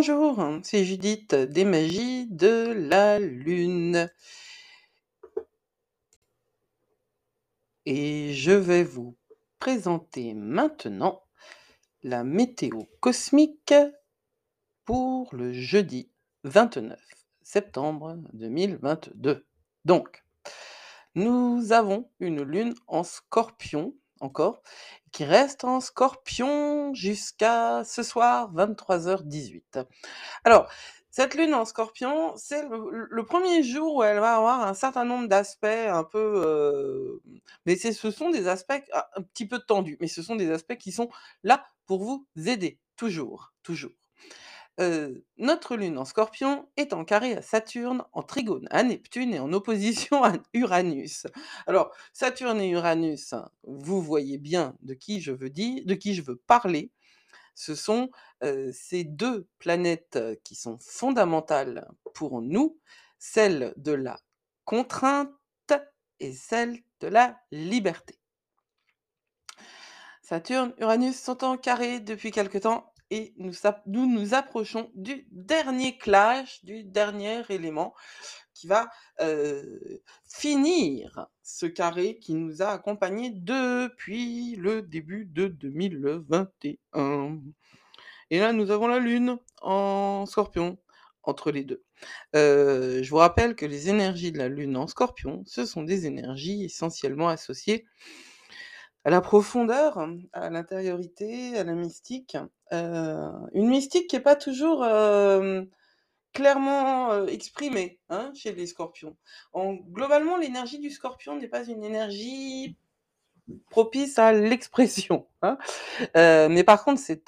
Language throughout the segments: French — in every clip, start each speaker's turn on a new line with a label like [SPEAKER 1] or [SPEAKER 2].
[SPEAKER 1] Bonjour, c'est Judith des Magies de la Lune et je vais vous présenter maintenant la météo cosmique pour le jeudi 29 septembre 2022. Donc, nous avons une lune en scorpion encore, qui reste en scorpion jusqu'à ce soir 23h18. Alors, cette lune en scorpion, c'est le, premier jour où elle va avoir un certain nombre d'aspects un peu... euh, mais ce sont des aspects ah, un petit peu tendus, mais ce sont des aspects qui sont là pour vous aider, toujours, toujours. Euh, notre lune en scorpion est en carré à Saturne, en trigone à Neptune et en opposition à Uranus. Alors, Saturne et Uranus, vous voyez bien de qui je veux dire, de qui je veux parler. Ce sont euh, ces deux planètes euh, qui sont fondamentales pour nous, celle de la contrainte et celle de la liberté. Saturne, Uranus sont en carré depuis quelque temps et nous nous approchons du dernier clash, du dernier élément qui va euh, finir ce carré qui nous a accompagnés depuis le début de 2021. Et là, nous avons la Lune en scorpion entre les deux. Euh, je vous rappelle que les énergies de la Lune en scorpion, ce sont des énergies essentiellement associées à la profondeur, à l'intériorité, à la mystique. Euh, une mystique qui n'est pas toujours euh, clairement euh, exprimée hein, chez les scorpions. En- globalement, l'énergie du scorpion n'est pas une énergie propice à l'expression. hein. Euh, mais par contre, c'est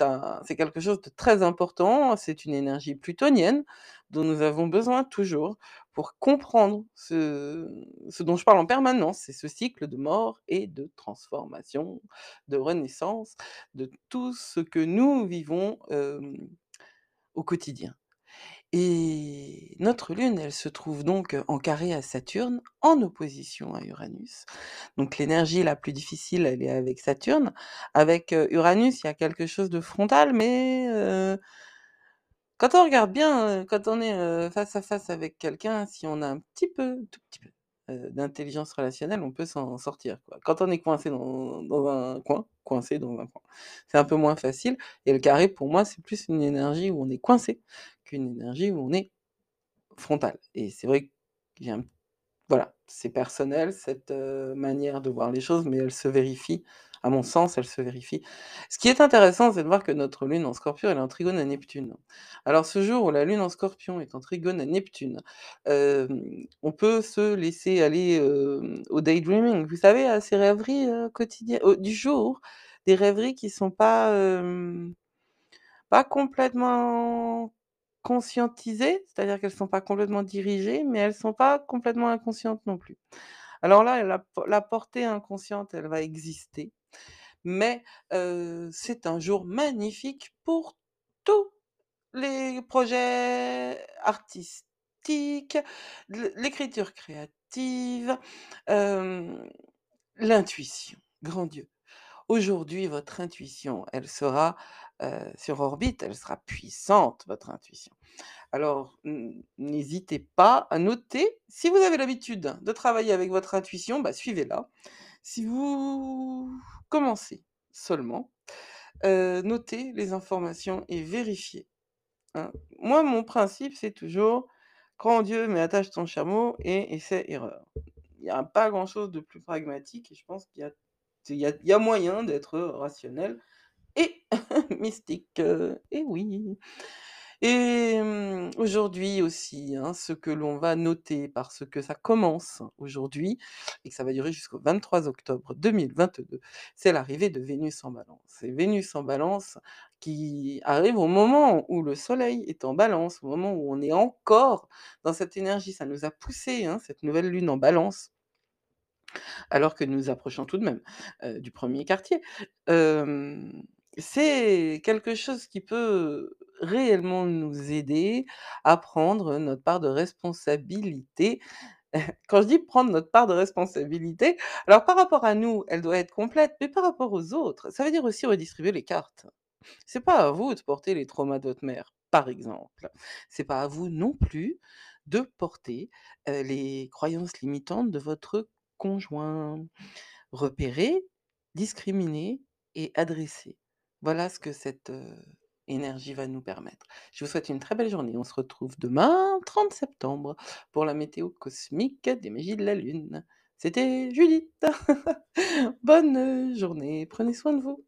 [SPEAKER 1] quelque chose de très important. C'est une énergie plutonienne dont nous avons besoin toujours pour comprendre ce, ce dont je parle en permanence. C'est ce cycle de mort et de transformation, de renaissance, de tout ce que nous vivons euh, au quotidien. Et notre Lune, elle se trouve donc en carré à Saturne, en opposition à Uranus. Donc l'énergie la plus difficile, elle est avec Saturne. Avec Uranus, il y a quelque chose de frontal, mais quand on regarde bien, quand on est face à face avec quelqu'un, si on a un petit peu, tout petit peu d'intelligence relationnelle, on peut s'en sortir. Quand on est coincé dans, dans un coin, coincé dans un coin, c'est un peu moins facile. Et le carré, pour moi, c'est plus une énergie où on est coincé qu'une énergie où on est frontal. Et c'est vrai que voilà, c'est personnel cette, heu, manière de voir les choses, mais elle se vérifie. À mon sens, elle se vérifie. Ce qui est intéressant, c'est de voir que notre lune en Scorpion, elle est en trigone à Neptune. Alors ce jour où la lune en Scorpion est en trigone à Neptune, hem, on peut se laisser aller, hem, au daydreaming. Vous savez, à ces rêveries, heu, quotidien au du jour, des rêveries qui sont pas, pas complètement conscientisées, c'est-à-dire qu'elles sont pas complètement dirigées, mais elles sont pas complètement inconscientes non plus. Alors là, la po la portée inconsciente, elle va exister, mais c'est un jour magnifique pour tous les projets artistiques, l'écriture créative, l'intuition. Grand Dieu! Aujourd'hui, votre intuition, elle sera, sur orbite, elle sera puissante, votre intuition. Alors, n'hésitez pas à noter. Si vous avez l'habitude de travailler avec votre intuition, bah, suivez-la. Si vous commencez seulement, notez les informations et vérifiez, hein. Moi, mon principe, c'est toujours: «Crois en Dieu, mais attache ton chameau et essai-erreur». Il y a pas grand-chose de plus pragmatique et je pense qu'il y a il y a moyen d'être rationnel et mystique, heu, et oui. Et mmh, aujourd'hui aussi, hein, ce que l'on va noter parce que ça commence aujourd'hui et que ça va durer jusqu'au 23 octobre 2022, c'est l'arrivée de Vénus en Balance. C'est Vénus en Balance qui arrive au moment où le Soleil est en Balance, au moment où on est encore dans cette énergie. Ça nous a poussé, hein, cette nouvelle lune en Balance, alors que nous approchons tout de même, heu, du premier quartier. C'est quelque chose qui peut réellement nous aider à prendre notre part de responsabilité. Quand je dis prendre notre part de responsabilité, alors par rapport à nous, elle doit être complète, mais par rapport aux autres, ça veut dire aussi redistribuer les cartes. C'est pas à vous de porter les traumas de votre mère. par exemple. C'est pas à vous non plus de porter, heu, les croyances limitantes de votre conjoint. Repérer, discriminer et adresser. Voilà ce que cette, énergie va nous permettre. Je vous souhaite une très belle journée. On se retrouve demain, 30 septembre, pour la météo cosmique des Magies de la Lune. C'était Judith. Bonne, journée, prenez soin de vous.